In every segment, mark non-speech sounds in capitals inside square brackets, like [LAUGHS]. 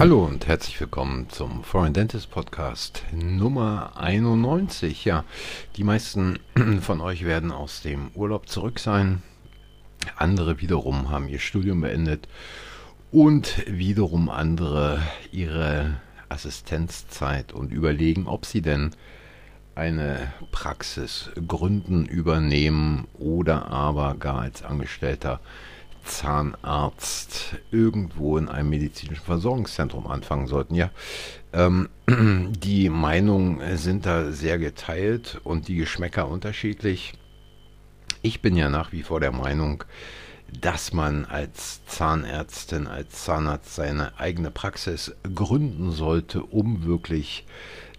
Hallo und herzlich willkommen zum Foreign Dentist Podcast Nummer 91. Ja, die meisten [CLEARS THROAT] von euch werden aus dem Urlaub zurück sein. Andere wiederum haben ihr Studium beendet und wiederum andere ihre Assistenzzeit und überlegen, ob sie denn eine Praxis gründen, übernehmen oder aber gar als Angestellter Zahnarzt irgendwo in einem medizinischen Versorgungszentrum anfangen sollten. Ja, ähm, [CLEARS THROAT] die Meinungen sind da sehr geteilt und die Geschmäcker unterschiedlich. Ich bin ja nach wie vor der Meinung, dass man als Zahnärztin, als Zahnarzt seine eigene Praxis gründen sollte, um wirklich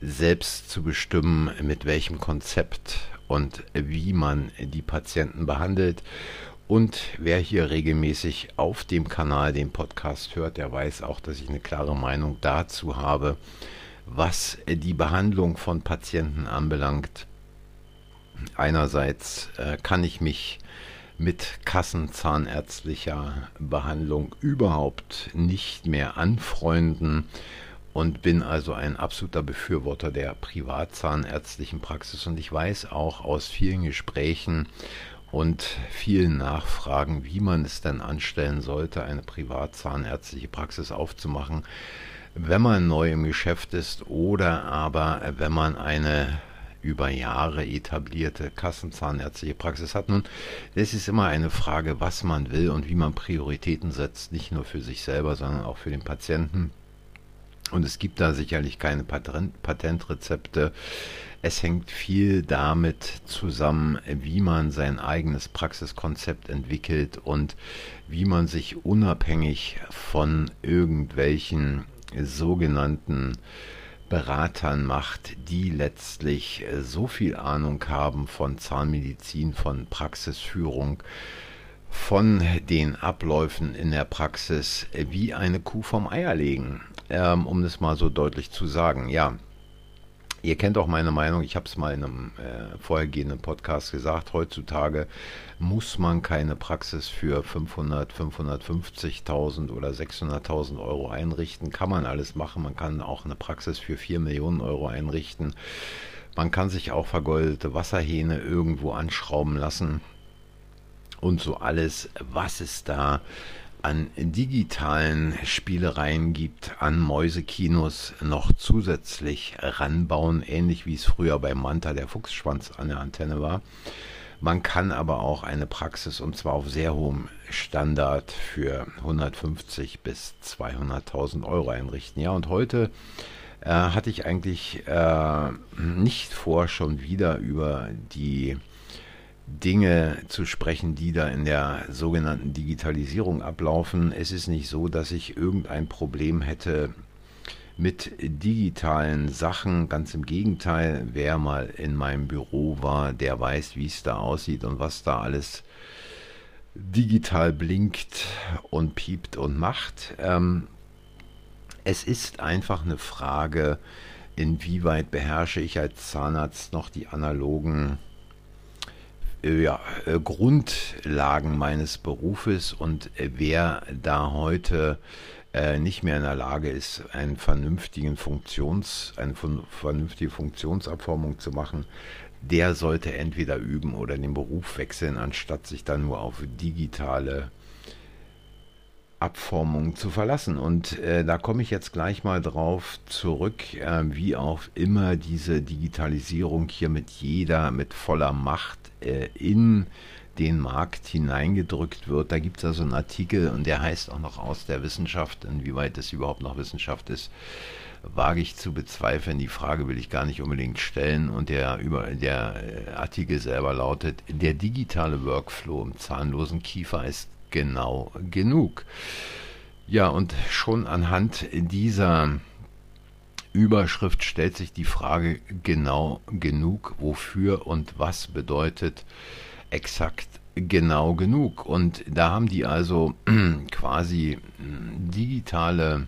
selbst zu bestimmen, mit welchem Konzept und wie man die Patienten behandelt und wer hier regelmäßig auf dem Kanal den Podcast hört, der weiß auch, dass ich eine klare Meinung dazu habe, was die Behandlung von Patienten anbelangt. Einerseits äh, kann ich mich mit kassenzahnärztlicher Behandlung überhaupt nicht mehr anfreunden und bin also ein absoluter Befürworter der privatzahnärztlichen Praxis und ich weiß auch aus vielen Gesprächen und vielen Nachfragen, wie man es denn anstellen sollte, eine privatzahnärztliche Praxis aufzumachen, wenn man neu im Geschäft ist oder aber wenn man eine über Jahre etablierte Kassenzahnärztliche Praxis hat. Nun, es ist immer eine Frage, was man will und wie man Prioritäten setzt, nicht nur für sich selber, sondern auch für den Patienten. Und es gibt da sicherlich keine Patentrezepte. Es hängt viel damit zusammen, wie man sein eigenes Praxiskonzept entwickelt und wie man sich unabhängig von irgendwelchen sogenannten Beratern macht, die letztlich so viel Ahnung haben von Zahnmedizin, von Praxisführung, von den Abläufen in der Praxis wie eine Kuh vom Eier legen, ähm, um das mal so deutlich zu sagen. Ja, Ihr kennt auch meine Meinung, ich habe es mal in einem äh, vorhergehenden Podcast gesagt, heutzutage muss man keine Praxis für 500, 550.000 oder 600.000 Euro einrichten. Kann man alles machen, man kann auch eine Praxis für 4 Millionen Euro einrichten. Man kann sich auch vergoldete Wasserhähne irgendwo anschrauben lassen und so alles, was es da an digitalen Spielereien gibt, an Mäusekinos noch zusätzlich ranbauen, ähnlich wie es früher bei Manta der Fuchsschwanz an der Antenne war. Man kann aber auch eine Praxis und zwar auf sehr hohem Standard für 150 bis 200.000 Euro einrichten. Ja, und heute äh, hatte ich eigentlich äh, nicht vor, schon wieder über die Dinge zu sprechen, die da in der sogenannten Digitalisierung ablaufen. Es ist nicht so, dass ich irgendein Problem hätte mit digitalen Sachen. Ganz im Gegenteil, wer mal in meinem Büro war, der weiß, wie es da aussieht und was da alles digital blinkt und piept und macht. Ähm, es ist einfach eine Frage, inwieweit beherrsche ich als Zahnarzt noch die analogen ja, äh, Grundlagen meines Berufes und äh, wer da heute äh, nicht mehr in der Lage ist, einen vernünftigen Funktions, eine vernünftige Funktionsabformung zu machen, der sollte entweder üben oder den Beruf wechseln, anstatt sich dann nur auf digitale Abformung zu verlassen. Und äh, da komme ich jetzt gleich mal drauf zurück, äh, wie auch immer diese Digitalisierung hier mit jeder, mit voller Macht äh, in den Markt hineingedrückt wird. Da gibt es also einen Artikel und der heißt auch noch aus der Wissenschaft, inwieweit es überhaupt noch Wissenschaft ist, wage ich zu bezweifeln. Die Frage will ich gar nicht unbedingt stellen und der, über, der äh, Artikel selber lautet, der digitale Workflow im zahnlosen Kiefer ist genau genug. Ja, und schon anhand dieser Überschrift stellt sich die Frage genau genug, wofür und was bedeutet exakt genau genug. Und da haben die also [CLEARS THROAT] quasi digitale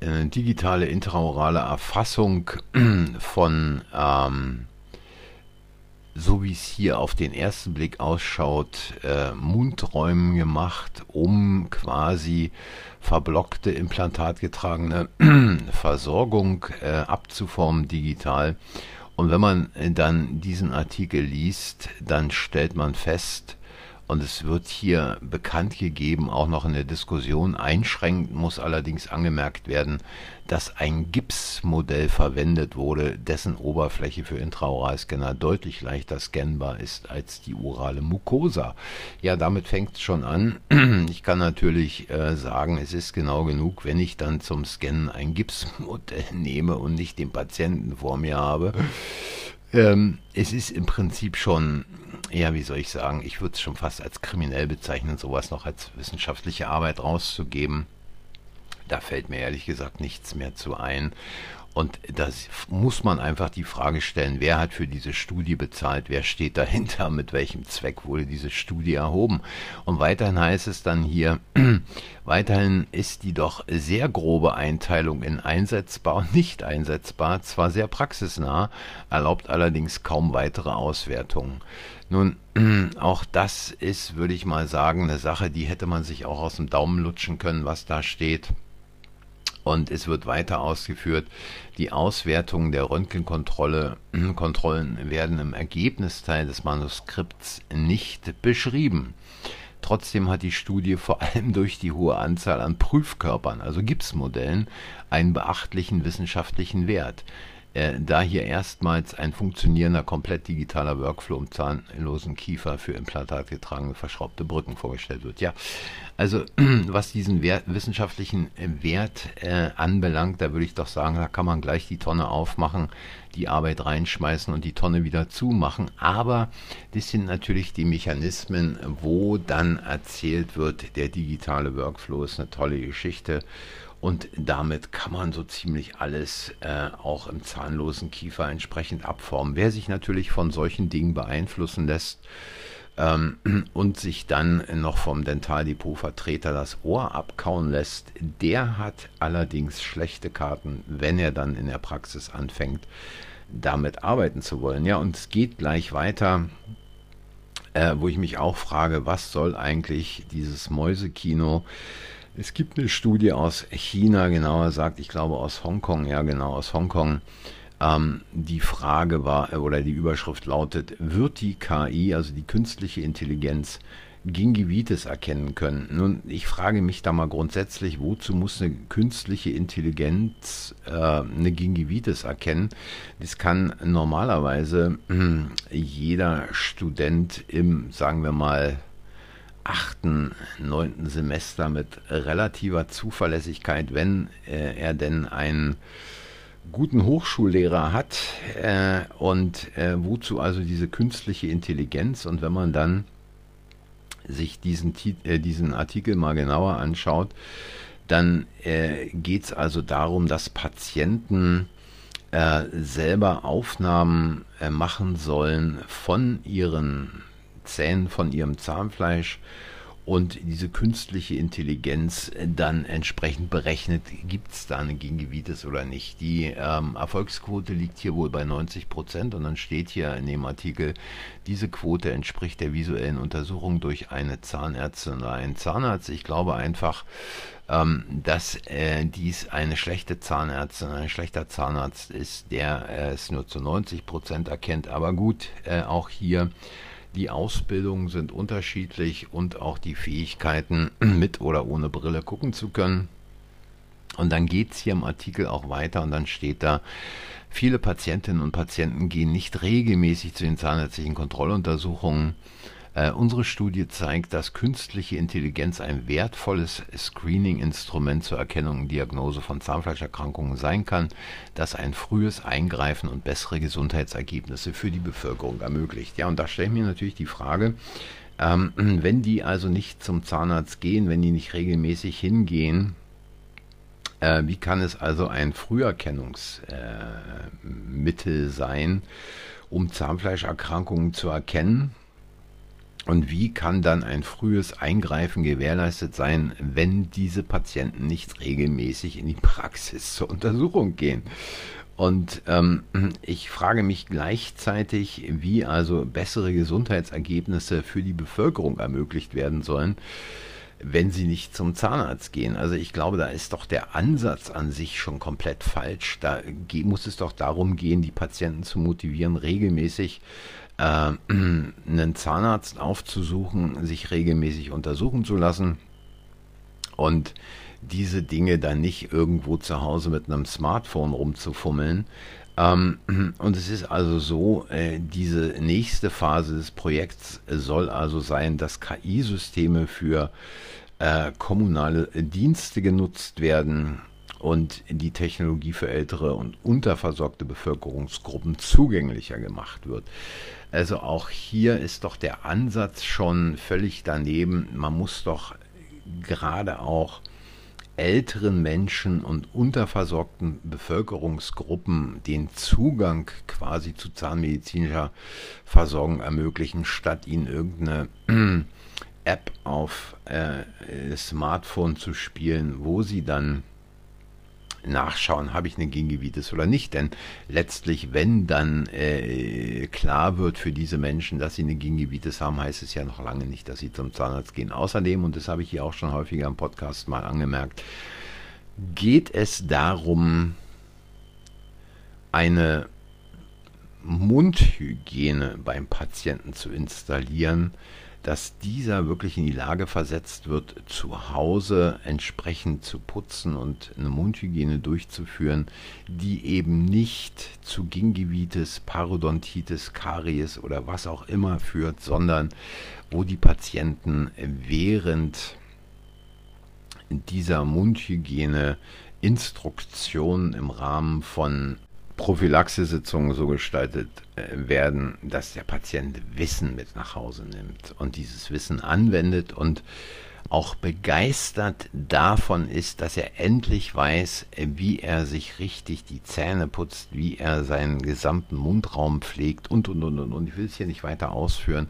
äh, digitale intraorale Erfassung [CLEARS THROAT] von ähm, so wie es hier auf den ersten Blick ausschaut, äh, Mundräumen gemacht, um quasi verblockte, implantatgetragene [CLEARS THROAT] Versorgung äh, abzuformen digital. Und wenn man dann diesen Artikel liest, dann stellt man fest, und es wird hier bekannt gegeben, auch noch in der Diskussion, einschränkend muss allerdings angemerkt werden, dass ein Gipsmodell verwendet wurde, dessen Oberfläche für Intraoralscanner deutlich leichter scannbar ist als die orale Mucosa. Ja, damit fängt es schon an. [CLEARS THROAT] Ich kann natürlich äh, sagen, es ist genau genug, wenn ich dann zum Scannen ein Gipsmodell [LAUGHS] nehme und nicht den Patienten vor mir habe. Ähm, es ist im Prinzip schon, ja, wie soll ich sagen, ich würde es schon fast als kriminell bezeichnen, sowas noch als wissenschaftliche Arbeit rauszugeben. Da fällt mir ehrlich gesagt nichts mehr zu ein. Und das muss man einfach die Frage stellen, wer hat für diese Studie bezahlt, wer steht dahinter, mit welchem Zweck wurde diese Studie erhoben. Und weiterhin heißt es dann hier, [CLEARS THROAT] weiterhin ist die doch sehr grobe Einteilung in einsetzbar und nicht einsetzbar, zwar sehr praxisnah, erlaubt allerdings kaum weitere Auswertungen. Nun, [CLEARS THROAT] auch das ist, würde ich mal sagen, eine Sache, die hätte man sich auch aus dem Daumen lutschen können, was da steht. Und es wird weiter ausgeführt, die Auswertungen der Röntgenkontrolle [CLEARS THROAT] Kontrollen werden im Ergebnisteil des Manuskripts nicht beschrieben. Trotzdem hat die Studie vor allem durch die hohe Anzahl an Prüfkörpern, also Gipsmodellen, einen beachtlichen wissenschaftlichen Wert äh, da hier erstmals ein funktionierender, komplett digitaler Workflow im zahnlosen Kiefer für implantatgetragene verschraubte Brücken vorgestellt wird. Ja, also [CLEARS THROAT] was diesen Wert, wissenschaftlichen Wert äh, anbelangt, da würde ich doch sagen, da kann man gleich die Tonne aufmachen, die Arbeit reinschmeißen und die Tonne wieder zumachen. Aber das sind natürlich die Mechanismen, wo dann erzählt wird, der digitale Workflow ist eine tolle Geschichte und damit kann man so ziemlich alles äh, auch im zahnlosen Kiefer entsprechend abformen. Wer sich natürlich von solchen Dingen beeinflussen lässt ähm, [CLEARS THROAT] und sich dann noch vom Dentaldepot-Vertreter das Ohr abkauen lässt, der hat allerdings schlechte Karten, wenn er dann in der Praxis anfängt, damit arbeiten zu wollen. Ja, und es geht gleich weiter. Äh, wo ich mich auch frage, was soll eigentlich dieses Mäusekino? Es gibt eine Studie aus China, genauer gesagt, ich glaube aus Hongkong, ja genau aus Hongkong. Ähm, die Frage war, äh, oder die Überschrift lautet, wird die KI, also die künstliche Intelligenz, Gingivitis erkennen können. Nun, ich frage mich da mal grundsätzlich, wozu muss eine künstliche Intelligenz äh, eine Gingivitis erkennen? Das kann normalerweise äh, jeder Student im, sagen wir mal, achten, neunten Semester mit relativer Zuverlässigkeit, wenn äh, er denn einen guten Hochschullehrer hat äh, und äh, wozu also diese künstliche Intelligenz? Und wenn man dann sich diesen, äh, diesen Artikel mal genauer anschaut, dann äh, geht es also darum, dass Patienten äh, selber Aufnahmen äh, machen sollen von ihren Zähnen, von ihrem Zahnfleisch und diese künstliche Intelligenz dann entsprechend berechnet, gibt es da eine Gingivitis oder nicht. Die ähm, Erfolgsquote liegt hier wohl bei 90 Prozent und dann steht hier in dem Artikel, diese Quote entspricht der visuellen Untersuchung durch eine Zahnärztin oder einen Zahnarzt. Ich glaube einfach, ähm, dass äh, dies eine schlechte Zahnärztin, ein schlechter Zahnarzt ist, der äh, es nur zu 90 Prozent erkennt. Aber gut, äh, auch hier die Ausbildungen sind unterschiedlich und auch die Fähigkeiten, [CLEARS THROAT] mit oder ohne Brille gucken zu können. Und dann geht es hier im Artikel auch weiter und dann steht da, viele Patientinnen und Patienten gehen nicht regelmäßig zu den zahnärztlichen Kontrolluntersuchungen äh, unsere Studie zeigt, dass künstliche Intelligenz ein wertvolles Screening-Instrument zur Erkennung und Diagnose von Zahnfleischerkrankungen sein kann, das ein frühes Eingreifen und bessere Gesundheitsergebnisse für die Bevölkerung ermöglicht. Ja, und da stelle ich mir natürlich die Frage, ähm, wenn die also nicht zum Zahnarzt gehen, wenn die nicht regelmäßig hingehen, äh, wie kann es also ein Früherkennungsmittel äh, sein, um Zahnfleischerkrankungen zu erkennen? Und wie kann dann ein frühes Eingreifen gewährleistet sein, wenn diese Patienten nicht regelmäßig in die Praxis zur Untersuchung gehen? Und ähm, ich frage mich gleichzeitig, wie also bessere Gesundheitsergebnisse für die Bevölkerung ermöglicht werden sollen, wenn sie nicht zum Zahnarzt gehen. Also ich glaube, da ist doch der Ansatz an sich schon komplett falsch. Da muss es doch darum gehen, die Patienten zu motivieren, regelmäßig [CLEARS THROAT] einen Zahnarzt aufzusuchen, sich regelmäßig untersuchen zu lassen und diese Dinge dann nicht irgendwo zu Hause mit einem Smartphone rumzufummeln. Ähm, [CLEARS THROAT] und es ist also so, äh, diese nächste Phase des Projekts soll also sein, dass KI-Systeme für äh, kommunale Dienste genutzt werden und die Technologie für ältere und unterversorgte Bevölkerungsgruppen zugänglicher gemacht wird. Also auch hier ist doch der Ansatz schon völlig daneben. Man muss doch gerade auch älteren Menschen und unterversorgten Bevölkerungsgruppen den Zugang quasi zu zahnmedizinischer Versorgung ermöglichen, statt ihnen irgendeine [CLEARS THROAT] App auf äh, Smartphone zu spielen, wo sie dann nachschauen, habe ich eine Gingivitis oder nicht. Denn letztlich, wenn dann äh, klar wird für diese Menschen, dass sie eine Gingivitis haben, heißt es ja noch lange nicht, dass sie zum Zahnarzt gehen. Außerdem, und das habe ich hier auch schon häufiger im Podcast mal angemerkt, geht es darum, eine Mundhygiene beim Patienten zu installieren, dass dieser wirklich in die Lage versetzt wird, zu Hause entsprechend zu putzen und eine Mundhygiene durchzuführen, die eben nicht zu Gingivitis, Parodontitis, Karies oder was auch immer führt, sondern wo die Patienten während dieser Mundhygiene Instruktionen im Rahmen von Prophylaxesitzungen so gestaltet äh, werden, dass der Patient Wissen mit nach Hause nimmt und dieses Wissen anwendet und auch begeistert davon ist, dass er endlich weiß, wie er sich richtig die Zähne putzt, wie er seinen gesamten Mundraum pflegt und, und, und, und. Und ich will es hier nicht weiter ausführen.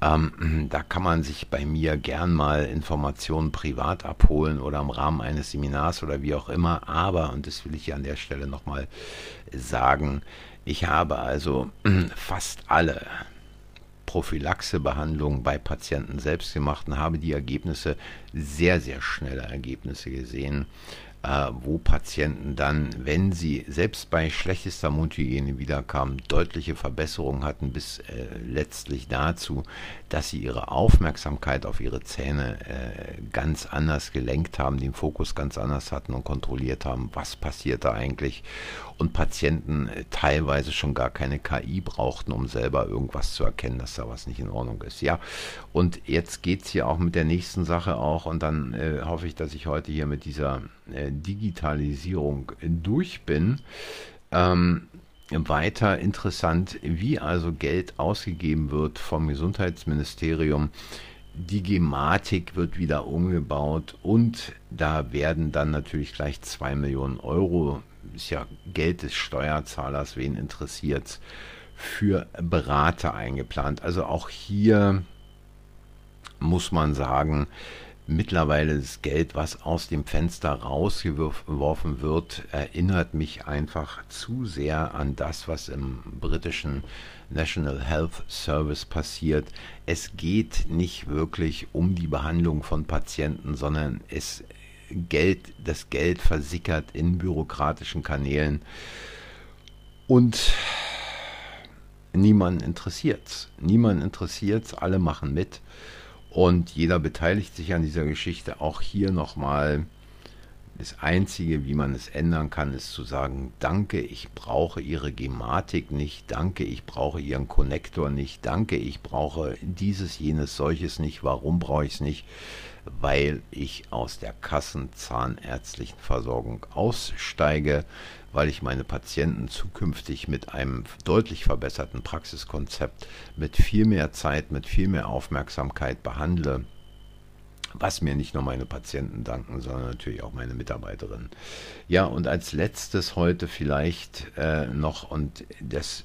Ähm, da kann man sich bei mir gern mal Informationen privat abholen oder im Rahmen eines Seminars oder wie auch immer. Aber, und das will ich hier an der Stelle nochmal sagen, ich habe also fast alle Prophylaxebehandlung bei Patienten selbst gemacht und habe die Ergebnisse, sehr, sehr schnelle Ergebnisse gesehen äh, wo Patienten dann, wenn sie selbst bei schlechtester Mundhygiene wiederkamen, deutliche Verbesserungen hatten, bis äh, letztlich dazu, dass sie ihre Aufmerksamkeit auf ihre Zähne äh, ganz anders gelenkt haben, den Fokus ganz anders hatten und kontrolliert haben, was passiert da eigentlich. Und Patienten äh, teilweise schon gar keine KI brauchten, um selber irgendwas zu erkennen, dass da was nicht in Ordnung ist. Ja, und jetzt geht es hier auch mit der nächsten Sache auch und dann äh, hoffe ich, dass ich heute hier mit dieser äh, Digitalisierung durch bin. Ähm, weiter interessant, wie also Geld ausgegeben wird vom Gesundheitsministerium. Die Gematik wird wieder umgebaut und da werden dann natürlich gleich 2 Millionen Euro, ist ja Geld des Steuerzahlers, wen interessiert für Berater eingeplant. Also auch hier muss man sagen, mittlerweile das Geld, was aus dem Fenster rausgeworfen wird, erinnert mich einfach zu sehr an das, was im britischen National Health Service passiert. Es geht nicht wirklich um die Behandlung von Patienten, sondern es Geld, das Geld versickert in bürokratischen Kanälen und niemand interessiert's. Niemand interessiert's, alle machen mit. Und jeder beteiligt sich an dieser Geschichte. Auch hier nochmal, das Einzige, wie man es ändern kann, ist zu sagen, danke, ich brauche Ihre Gematik nicht, danke, ich brauche Ihren Konnektor nicht, danke, ich brauche dieses, jenes, solches nicht. Warum brauche ich es nicht? Weil ich aus der Kassenzahnärztlichen Versorgung aussteige weil ich meine Patienten zukünftig mit einem deutlich verbesserten Praxiskonzept, mit viel mehr Zeit, mit viel mehr Aufmerksamkeit behandle, was mir nicht nur meine Patienten danken, sondern natürlich auch meine Mitarbeiterinnen. Ja, und als letztes heute vielleicht äh, noch, und das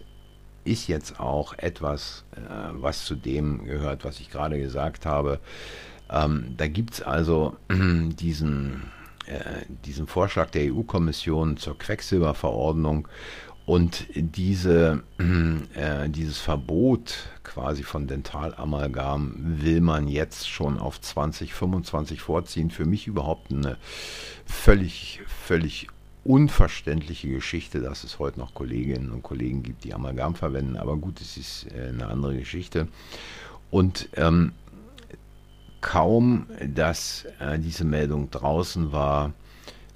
ist jetzt auch etwas, äh, was zu dem gehört, was ich gerade gesagt habe. Ähm, da gibt es also [CLEARS THROAT] diesen, äh, diesen Vorschlag der EU-Kommission zur Quecksilberverordnung und diese, äh, dieses Verbot quasi von Dentalamalgam will man jetzt schon auf 2025 vorziehen. Für mich überhaupt eine völlig, völlig unverständliche Geschichte, dass es heute noch Kolleginnen und Kollegen gibt, die Amalgam verwenden. Aber gut, es ist äh, eine andere Geschichte. Und ähm, kaum, dass äh, diese Meldung draußen war,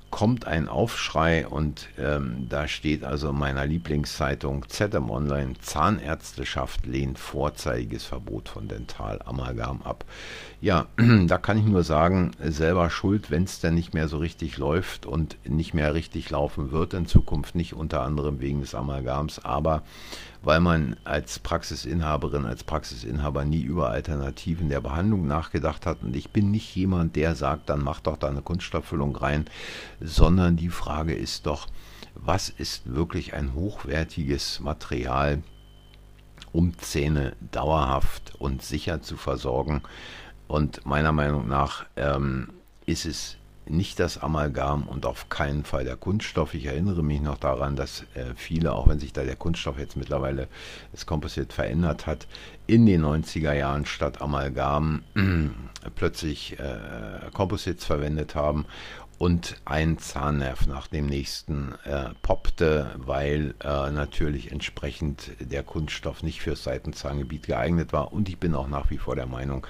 kommt ein Aufschrei und ähm, da steht also in meiner Lieblingszeitung ZM Online, Zahnärzteschaft lehnt vorzeitiges Verbot von Dentalamalgam ab. Ja, [CLEARS THROAT] da kann ich nur sagen, selber schuld, wenn es denn nicht mehr so richtig läuft und nicht mehr richtig laufen wird in Zukunft, nicht unter anderem wegen des Amalgams, aber weil man als Praxisinhaberin, als Praxisinhaber nie über Alternativen der Behandlung nachgedacht hat. Und ich bin nicht jemand, der sagt, dann mach doch da eine Kunststofffüllung rein, sondern die Frage ist doch, was ist wirklich ein hochwertiges Material, um Zähne dauerhaft und sicher zu versorgen? Und meiner Meinung nach ähm, ist es nicht das Amalgam und auf keinen Fall der Kunststoff. Ich erinnere mich noch daran, dass äh, viele, auch wenn sich da der Kunststoff jetzt mittlerweile das Composite verändert hat, in den 90er Jahren statt Amalgam äh, plötzlich äh, Composites verwendet haben und ein Zahnnerv nach dem nächsten äh, poppte, weil äh, natürlich entsprechend der Kunststoff nicht fürs Seitenzahngebiet geeignet war. Und ich bin auch nach wie vor der Meinung,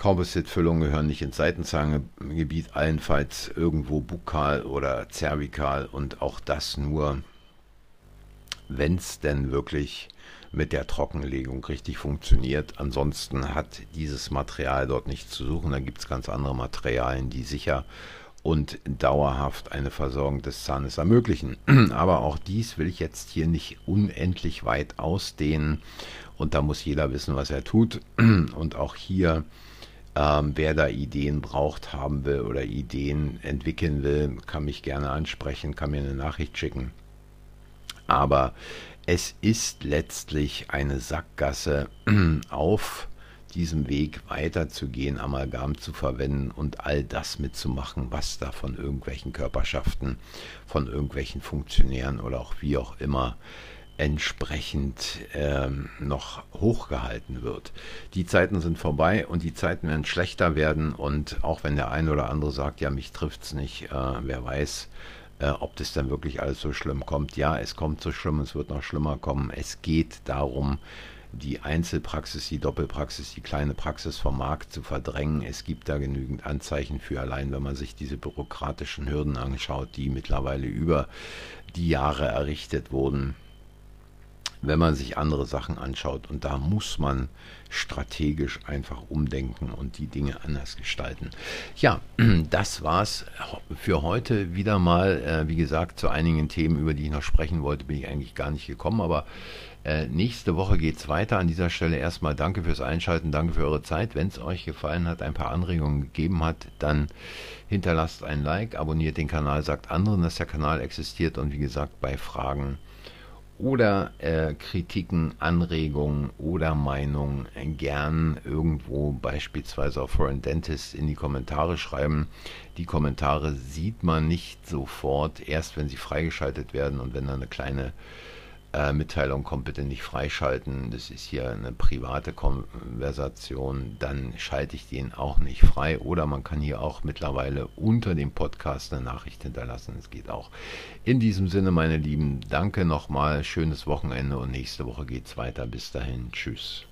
Composite-Füllungen gehören nicht ins Seitenzahngebiet, allenfalls irgendwo bukal oder zervikal und auch das nur, wenn es denn wirklich mit der Trockenlegung richtig funktioniert. Ansonsten hat dieses Material dort nichts zu suchen. Da gibt es ganz andere Materialien, die sicher und dauerhaft eine Versorgung des Zahnes ermöglichen. [CLEARS THROAT] Aber auch dies will ich jetzt hier nicht unendlich weit ausdehnen und da muss jeder wissen, was er tut. [CLEARS THROAT] Und auch hier ähm, wer da Ideen braucht, haben will oder Ideen entwickeln will, kann mich gerne ansprechen, kann mir eine Nachricht schicken. Aber es ist letztlich eine Sackgasse [CLEARS THROAT] auf diesem Weg weiterzugehen, Amalgam zu verwenden und all das mitzumachen, was da von irgendwelchen Körperschaften, von irgendwelchen Funktionären oder auch wie auch immer entsprechend ähm, noch hochgehalten wird. Die Zeiten sind vorbei und die Zeiten werden schlechter werden und auch wenn der eine oder andere sagt, ja, mich trifft es nicht, äh, wer weiß, äh, ob das dann wirklich alles so schlimm kommt. Ja, es kommt so schlimm, es wird noch schlimmer kommen. Es geht darum, die Einzelpraxis, die Doppelpraxis, die kleine Praxis vom Markt zu verdrängen. Es gibt da genügend Anzeichen für, allein wenn man sich diese bürokratischen Hürden anschaut, die mittlerweile über die Jahre errichtet wurden wenn man sich andere Sachen anschaut. Und da muss man strategisch einfach umdenken und die Dinge anders gestalten. Ja, [CLEARS THROAT] das war's für heute wieder mal. Äh, wie gesagt, zu einigen Themen, über die ich noch sprechen wollte, bin ich eigentlich gar nicht gekommen, aber äh, nächste Woche geht's weiter. An dieser Stelle erstmal danke fürs Einschalten, danke für eure Zeit. Wenn es euch gefallen hat, ein paar Anregungen gegeben hat, dann hinterlasst ein Like, abonniert den Kanal, sagt anderen, dass der Kanal existiert und wie gesagt, bei Fragen oder äh, Kritiken, Anregungen oder Meinungen gern irgendwo beispielsweise auf Foreign Dentist in die Kommentare schreiben. Die Kommentare sieht man nicht sofort, erst wenn sie freigeschaltet werden und wenn da eine kleine äh, Mitteilung kommt, bitte nicht freischalten, das ist hier eine private Konversation, dann schalte ich den auch nicht frei. Oder man kann hier auch mittlerweile unter dem Podcast eine Nachricht hinterlassen. Es geht auch. In diesem Sinne, meine Lieben, danke nochmal, schönes Wochenende und nächste Woche geht es weiter. Bis dahin, tschüss.